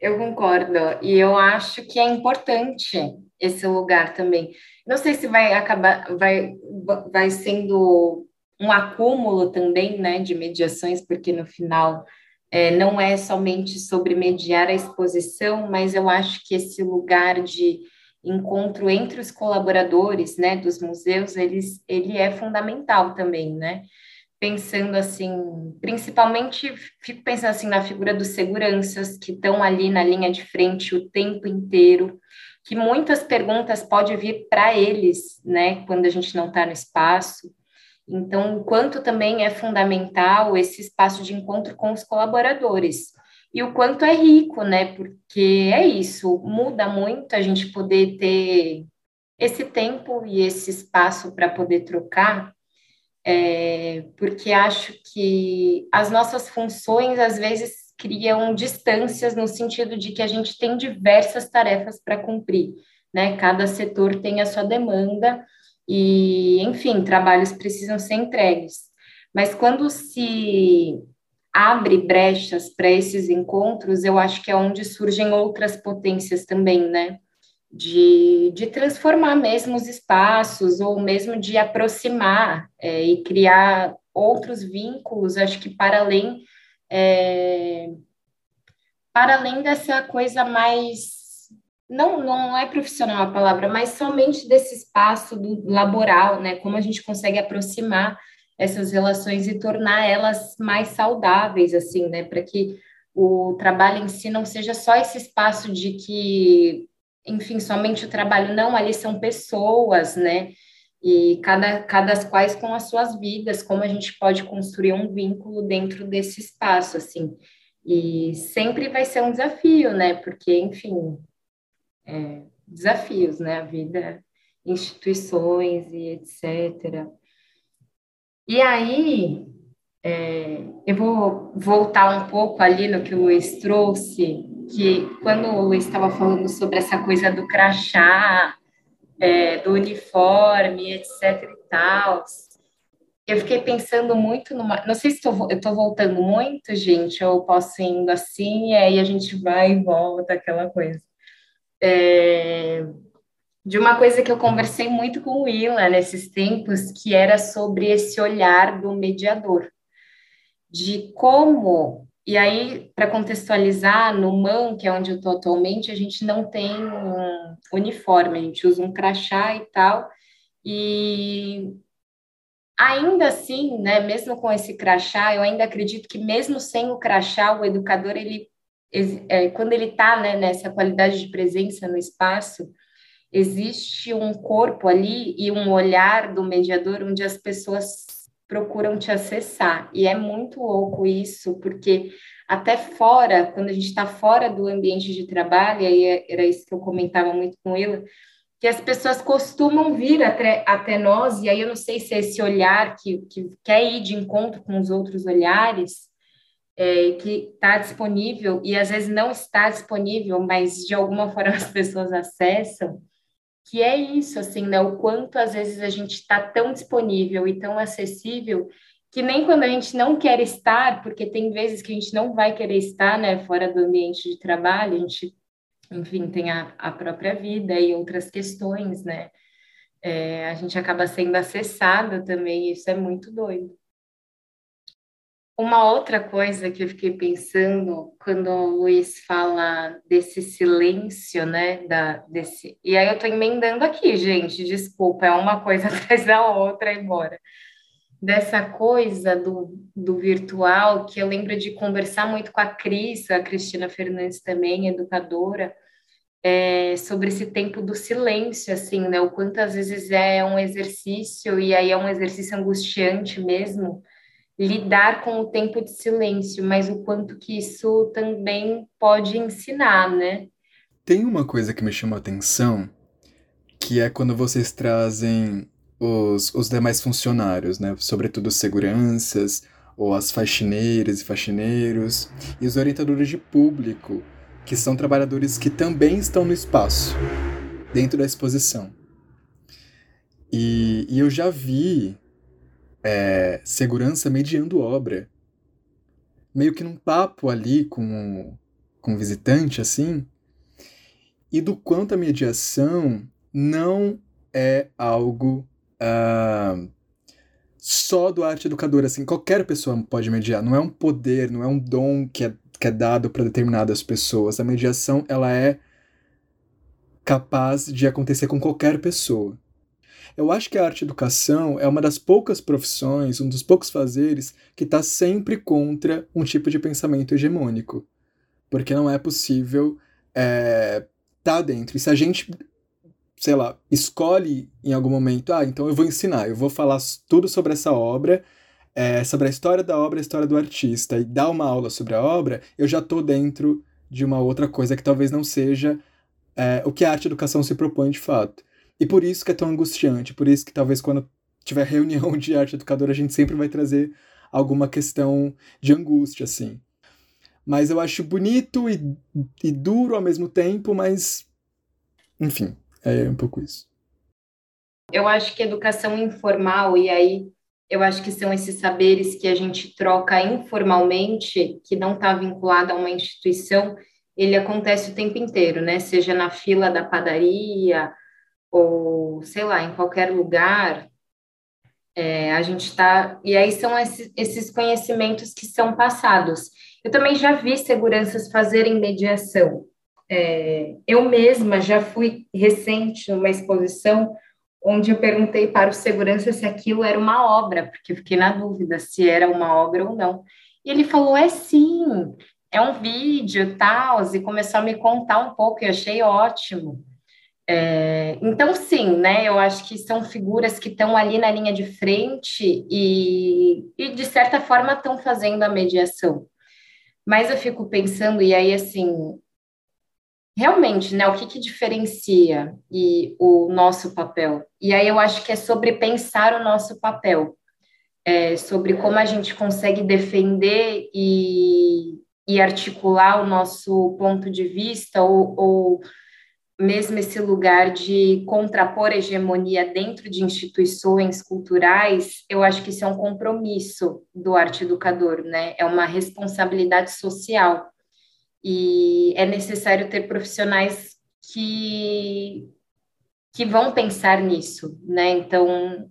Eu concordo, e eu acho que é importante esse lugar também. Não sei se vai acabar, vai, vai sendo um acúmulo também, né, de mediações, porque no final é, não é somente sobre mediar a exposição, mas eu acho que esse lugar de encontro entre os colaboradores, né, dos museus, eles, ele é fundamental também, né? pensando assim, principalmente fico pensando assim na figura dos seguranças que estão ali na linha de frente o tempo inteiro, que muitas perguntas podem vir para eles, né, quando a gente não está no espaço. Então, o quanto também é fundamental esse espaço de encontro com os colaboradores. E o quanto é rico, né? Porque é isso, muda muito a gente poder ter esse tempo e esse espaço para poder trocar, é, porque acho que as nossas funções às vezes criam distâncias no sentido de que a gente tem diversas tarefas para cumprir, né? Cada setor tem a sua demanda e, enfim, trabalhos precisam ser entregues. Mas quando se abre brechas para esses encontros, eu acho que é onde surgem outras potências também, né? De, de transformar mesmo os espaços, ou mesmo de aproximar é, e criar outros vínculos, acho que para além é, para além dessa coisa mais não, não é profissional a palavra, mas somente desse espaço do laboral, né? Como a gente consegue aproximar essas relações e tornar elas mais saudáveis, assim, né? Para que o trabalho em si não seja só esse espaço de que, enfim, somente o trabalho, não, ali são pessoas, né? E cada, cada quais com as suas vidas, como a gente pode construir um vínculo dentro desse espaço, assim. E sempre vai ser um desafio, né? Porque, enfim, é, desafios, né? A vida, instituições e etc. E aí, é, eu vou voltar um pouco ali no que o Luiz trouxe, que quando o Luiz estava falando sobre essa coisa do crachá, é, do uniforme, etc e tal, eu fiquei pensando muito numa. Não sei se tô, eu estou voltando muito, gente, ou posso indo assim, e aí a gente vai e volta, aquela coisa é, de uma coisa que eu conversei muito com o Willa nesses tempos, que era sobre esse olhar do mediador, de como, e aí, para contextualizar, no MAN, que é onde eu estou atualmente, a gente não tem um uniforme, a gente usa um crachá e tal, e ainda assim, né, mesmo com esse crachá, eu ainda acredito que mesmo sem o crachá, o educador, ele é, quando ele está né, nessa qualidade de presença no espaço, existe um corpo ali e um olhar do mediador onde as pessoas procuram te acessar. E é muito louco isso, porque até fora, quando a gente está fora do ambiente de trabalho, e aí era isso que eu comentava muito com ele, que as pessoas costumam vir até, até nós, e aí eu não sei se é esse olhar que, que quer ir de encontro com os outros olhares, é, que está disponível e às vezes não está disponível, mas de alguma forma as pessoas acessam, que é isso, assim, né? O quanto às vezes a gente está tão disponível e tão acessível que nem quando a gente não quer estar, porque tem vezes que a gente não vai querer estar, né, fora do ambiente de trabalho, a gente, enfim, tem a, a própria vida e outras questões, né? É, a gente acaba sendo acessada também, isso é muito doido. Uma outra coisa que eu fiquei pensando quando o Luiz fala desse silêncio, né, da, desse... E aí eu estou emendando aqui, gente, desculpa, é uma coisa (laughs) atrás da outra, embora. Dessa coisa do, do virtual, que eu lembro de conversar muito com a Cris, a Cristina Fernandes também, educadora, é, sobre esse tempo do silêncio, assim, né, o quanto às vezes é um exercício, e aí é um exercício angustiante mesmo, lidar com o tempo de silêncio, mas o quanto que isso também pode ensinar, né? Tem uma coisa que me chama a atenção, que é quando vocês trazem os, os demais funcionários, né? Sobretudo seguranças, ou as faxineiras e faxineiros, e os orientadores de público, que são trabalhadores que também estão no espaço, dentro da exposição. E, e eu já vi é, segurança mediando obra. Meio que num papo ali com, com o visitante, assim, e do quanto a mediação não é algo uh, só do arte educador, assim, qualquer pessoa pode mediar, não é um poder, não é um dom que é, que é dado para determinadas pessoas. A mediação, ela é capaz de acontecer com qualquer pessoa. Eu acho que a arte educação é uma das poucas profissões, um dos poucos fazeres que está sempre contra um tipo de pensamento hegemônico. Porque não é possível é, tá dentro. E se a gente, sei lá, escolhe em algum momento, ah, então eu vou ensinar, eu vou falar tudo sobre essa obra, é, sobre a história da obra, a história do artista, e dar uma aula sobre a obra, eu já tô dentro de uma outra coisa que talvez não seja é, o que a arte educação se propõe de fato. E por isso que é tão angustiante, por isso que talvez quando tiver (laughs) reunião de arte educadora a gente sempre vai trazer alguma questão de angústia, assim. Mas eu acho bonito e, e duro ao mesmo tempo, mas. Enfim, é um pouco isso. Eu acho que educação informal, e aí eu acho que são esses saberes que a gente troca informalmente, que não está vinculado a uma instituição, ele acontece o tempo inteiro, né? Seja na fila da padaria, ou sei lá, em qualquer lugar, é, a gente está. E aí são esses, esses conhecimentos que são passados. Eu também já vi seguranças fazerem mediação. É, eu mesma já fui recente numa exposição onde eu perguntei para o segurança se aquilo era uma obra, porque eu fiquei na dúvida se era uma obra ou não. E ele falou: é sim, é um vídeo, tal, e começou a me contar um pouco, e eu achei ótimo. É, então, sim, né? Eu acho que são figuras que estão ali na linha de frente e, e de certa forma, estão fazendo a mediação. Mas eu fico pensando, e aí, assim, realmente, né? O que, que diferencia e o nosso papel? E aí eu acho que é sobre pensar o nosso papel, é sobre como a gente consegue defender e, e articular o nosso ponto de vista ou, ou mesmo esse lugar de contrapor hegemonia dentro de instituições culturais, eu acho que isso é um compromisso do arte educador, né? É uma responsabilidade social. E é necessário ter profissionais que que vão pensar nisso, né? Então,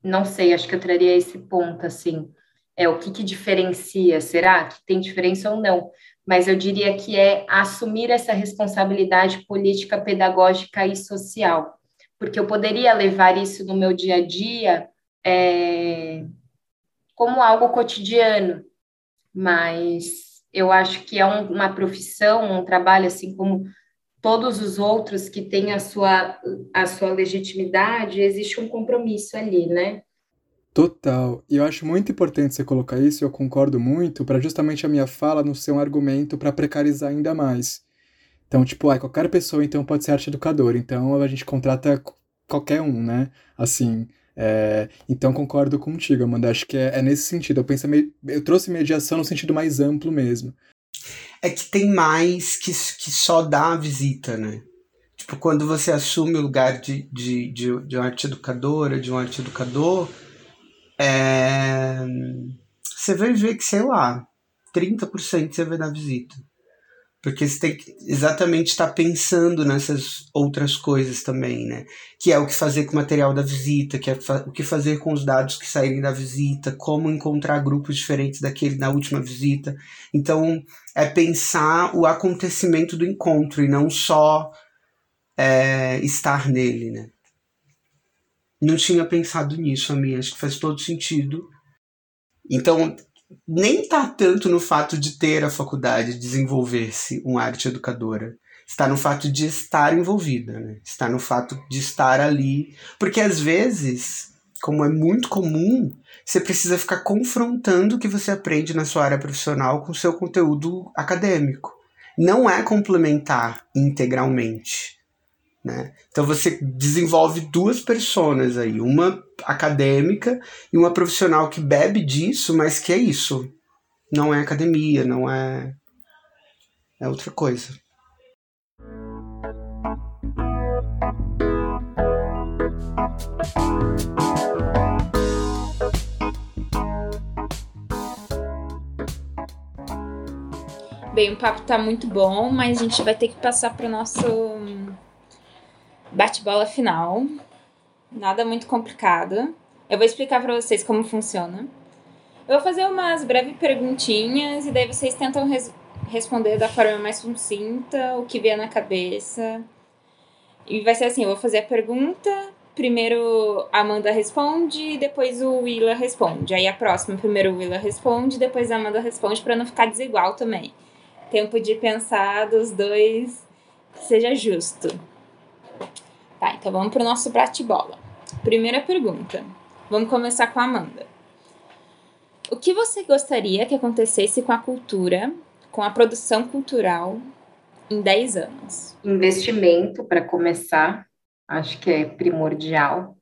não sei, acho que eu traria esse ponto assim. É o que, que diferencia? Será que tem diferença ou não? Mas eu diria que é assumir essa responsabilidade política, pedagógica e social, porque eu poderia levar isso no meu dia a dia é, como algo cotidiano, mas eu acho que é um, uma profissão, um trabalho assim como todos os outros que têm a sua, a sua legitimidade, existe um compromisso ali, né? Total. E eu acho muito importante você colocar isso, eu concordo muito, para justamente a minha fala não ser um argumento para precarizar ainda mais. Então, tipo, ah, qualquer pessoa então pode ser arte educador, então a gente contrata qualquer um, né? Assim, é... então concordo contigo, Amanda. Acho que é, é nesse sentido. Eu penso, eu trouxe mediação no sentido mais amplo mesmo. É que tem mais que, que só dá a visita, né? Tipo, quando você assume o lugar de, de, de, de uma arte educadora, de um arte educador, é, você vai ver que, sei lá, 30% você vai dar visita. Porque você tem que exatamente estar pensando nessas outras coisas também, né? Que é o que fazer com o material da visita, que é o que fazer com os dados que saírem da visita, como encontrar grupos diferentes daquele na última visita. Então, é pensar o acontecimento do encontro e não só é, estar nele, né? Não tinha pensado nisso, a mim. Acho que faz todo sentido. Então, nem tá tanto no fato de ter a faculdade, desenvolver-se uma arte educadora. Está no fato de estar envolvida, né? Está no fato de estar ali. Porque às vezes, como é muito comum, você precisa ficar confrontando o que você aprende na sua área profissional com o seu conteúdo acadêmico. Não é complementar integralmente. Né? Então você desenvolve duas personas aí, uma acadêmica e uma profissional que bebe disso, mas que é isso. Não é academia, não é. É outra coisa. Bem, o papo tá muito bom, mas a gente vai ter que passar para o nosso bate-bola final. Nada muito complicado. Eu vou explicar para vocês como funciona. Eu vou fazer umas breves perguntinhas e daí vocês tentam res responder da forma mais sucinta, o que vier na cabeça. E vai ser assim, eu vou fazer a pergunta, primeiro a Amanda responde depois o Willa responde. Aí a próxima, primeiro o Willa responde, depois a Amanda responde para não ficar desigual também. Tempo de pensar dos dois seja justo. Tá, então vamos pro nosso bate-bola. Primeira pergunta. Vamos começar com a Amanda. O que você gostaria que acontecesse com a cultura, com a produção cultural em 10 anos? Investimento, para começar, acho que é primordial.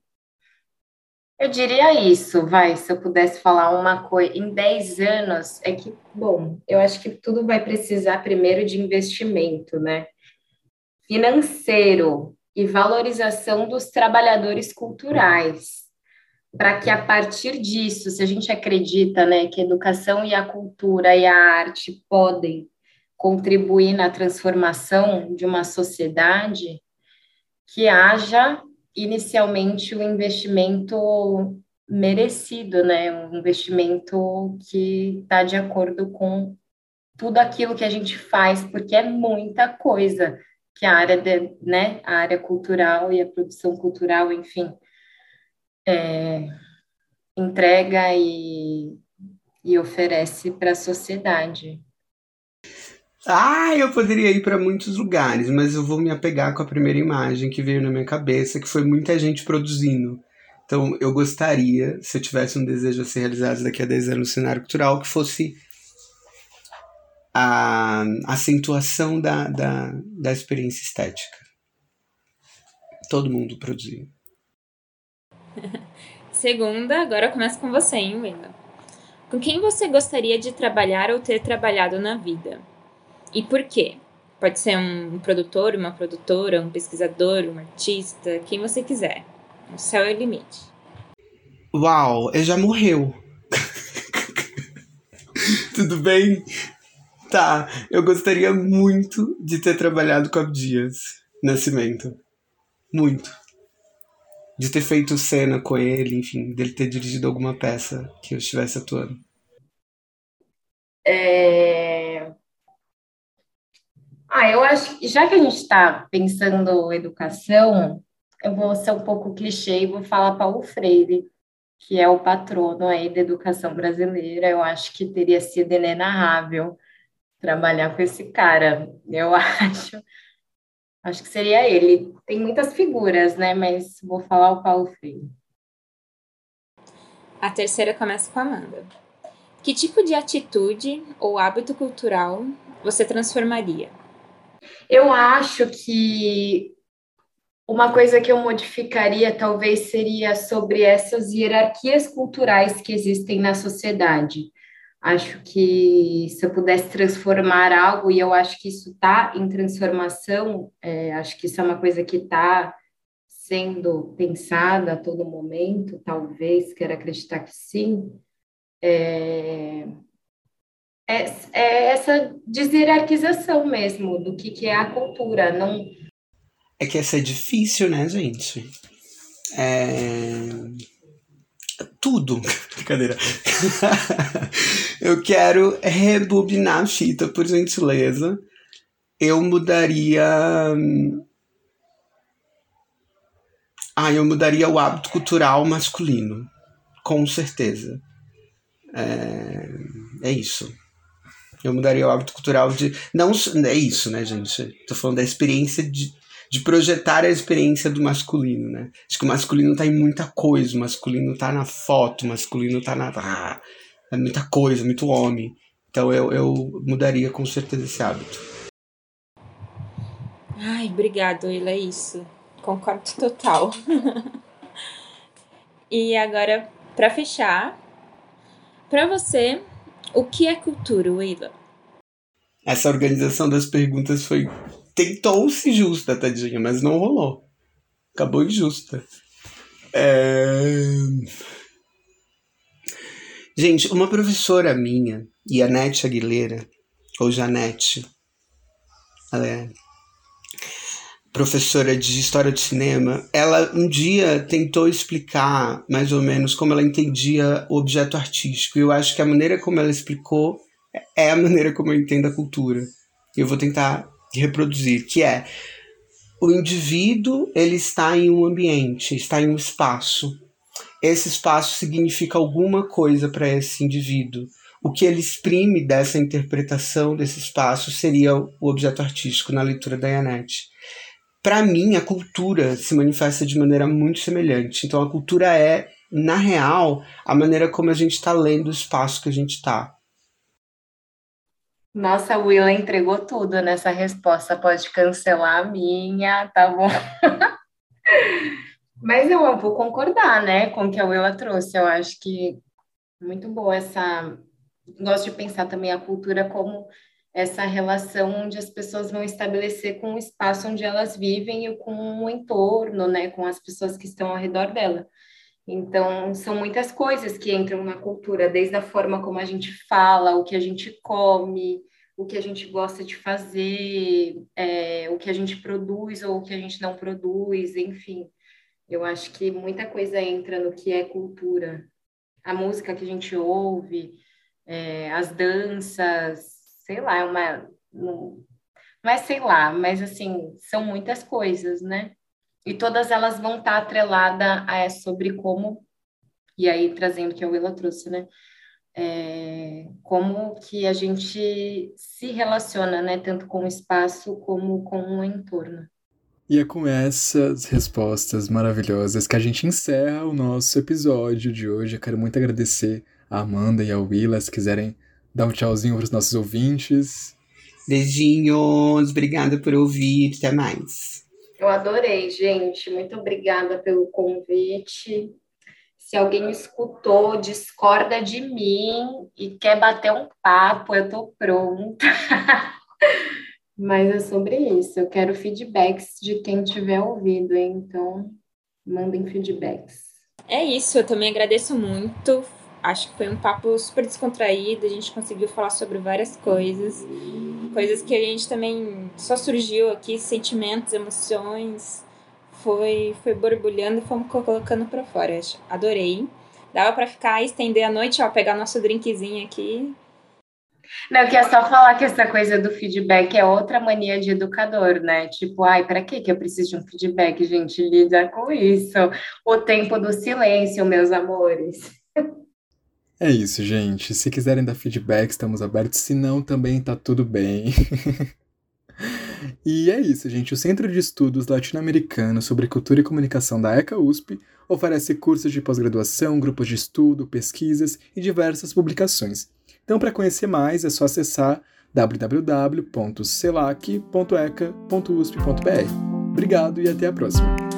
Eu diria isso, vai, se eu pudesse falar uma coisa, em 10 anos, é que, bom, eu acho que tudo vai precisar primeiro de investimento, né? Financeiro e valorização dos trabalhadores culturais. Para que a partir disso, se a gente acredita, né, que a educação e a cultura e a arte podem contribuir na transformação de uma sociedade, que haja inicialmente o um investimento merecido, né, um investimento que está de acordo com tudo aquilo que a gente faz, porque é muita coisa que a área de, né, a área cultural e a produção cultural, enfim, é, entrega e, e oferece para a sociedade. Ah, eu poderia ir para muitos lugares, mas eu vou me apegar com a primeira imagem que veio na minha cabeça, que foi muita gente produzindo. Então, eu gostaria, se eu tivesse um desejo a ser realizado daqui a 10 anos no cenário cultural, que fosse a acentuação da, da, da experiência estética. Todo mundo produzindo. (laughs) Segunda, agora começa com você, hein, Willa? Com quem você gostaria de trabalhar ou ter trabalhado na vida? E por quê? Pode ser um produtor, uma produtora, um pesquisador, um artista, quem você quiser. O céu é o limite. Uau, ele já morreu. (laughs) Tudo bem? Tá, eu gostaria muito de ter trabalhado com Abdias Nascimento. Muito de ter feito cena com ele, enfim, dele ter dirigido alguma peça que eu estivesse atuando? É... Ah, eu acho que já que a gente está pensando educação, eu vou ser um pouco clichê e vou falar Paulo Freire, que é o patrono aí da educação brasileira. Eu acho que teria sido inenarrável trabalhar com esse cara. Eu (laughs) acho Acho que seria ele. Tem muitas figuras, né? Mas vou falar o Paulo Freire. A terceira começa com a Amanda. Que tipo de atitude ou hábito cultural você transformaria? Eu acho que uma coisa que eu modificaria talvez seria sobre essas hierarquias culturais que existem na sociedade. Acho que se eu pudesse transformar algo, e eu acho que isso está em transformação, é, acho que isso é uma coisa que está sendo pensada a todo momento, talvez, quero acreditar que sim, é, é, é essa deshierarquização mesmo do que, que é a cultura. Não... É que essa é difícil, né, gente? É tudo. (laughs) Brincadeira. (laughs) eu quero rebobinar a fita, por gentileza. Eu mudaria. Ah, eu mudaria o hábito cultural masculino. Com certeza. É, é isso. Eu mudaria o hábito cultural de. Não, é isso, né, gente? Tô falando da experiência de, de projetar a experiência do masculino, né? Acho que o masculino tá em muita coisa, o masculino tá na foto, o masculino tá na. Ah, é muita coisa, muito homem. Então eu, eu mudaria com certeza esse hábito. Ai, obrigado, Ila, é isso. Concordo total. (laughs) e agora, para fechar, para você, o que é cultura, Willa? Essa organização das perguntas foi tentou-se justa, tadinha, mas não rolou. Acabou injusta. É... Gente, uma professora minha, Ianete Aguilera, ou Janete, ela é professora de história de cinema, ela um dia tentou explicar mais ou menos como ela entendia o objeto artístico. E eu acho que a maneira como ela explicou é a maneira como eu entendo a cultura. Eu vou tentar reproduzir, que é o indivíduo ele está em um ambiente, está em um espaço. Esse espaço significa alguma coisa para esse indivíduo. O que ele exprime dessa interpretação desse espaço seria o objeto artístico na leitura da Yanete. Para mim, a cultura se manifesta de maneira muito semelhante. Então, a cultura é, na real, a maneira como a gente está lendo o espaço que a gente está. Nossa, Willa entregou tudo nessa resposta. Pode cancelar a minha, tá bom? (laughs) Mas eu vou concordar, né, com o que a Willa trouxe. Eu acho que muito boa essa. Gosto de pensar também a cultura como essa relação onde as pessoas vão estabelecer com o espaço onde elas vivem e com o entorno, né, com as pessoas que estão ao redor dela. Então, são muitas coisas que entram na cultura, desde a forma como a gente fala, o que a gente come, o que a gente gosta de fazer, é, o que a gente produz ou o que a gente não produz, enfim. Eu acho que muita coisa entra no que é cultura. A música que a gente ouve, é, as danças, sei lá, é uma. Não, é sei lá, mas assim, são muitas coisas, né? E todas elas vão estar atreladas a é, sobre como, e aí trazendo que a Willa trouxe, né? É, como que a gente se relaciona, né? Tanto com o espaço como com o entorno. E é com essas respostas maravilhosas que a gente encerra o nosso episódio de hoje. Eu quero muito agradecer a Amanda e a Willa, se quiserem dar um tchauzinho para os nossos ouvintes. Beijinhos, obrigada por ouvir, até mais. Eu adorei, gente. Muito obrigada pelo convite. Se alguém escutou, discorda de mim e quer bater um papo, eu tô pronta. (laughs) Mas é sobre isso. Eu quero feedbacks de quem tiver ouvido, hein? então mandem feedbacks. É isso, eu também agradeço muito. Acho que foi um papo super descontraído, a gente conseguiu falar sobre várias coisas, coisas que a gente também só surgiu aqui, sentimentos, emoções, foi foi borbulhando e fomos colocando para fora. Adorei. Dava para ficar estender a noite, ó, pegar nosso drinkzinho aqui. Não, eu queria só falar que essa coisa do feedback é outra mania de educador, né? Tipo, ai, para que eu preciso de um feedback, gente? Lida com isso. O tempo do silêncio, meus amores. (laughs) É isso, gente. Se quiserem dar feedback, estamos abertos. Se não, também tá tudo bem. (laughs) e é isso, gente. O Centro de Estudos Latino-Americanos sobre Cultura e Comunicação da ECA USP oferece cursos de pós-graduação, grupos de estudo, pesquisas e diversas publicações. Então, para conhecer mais, é só acessar www.celac.eca.usp.br. Obrigado e até a próxima!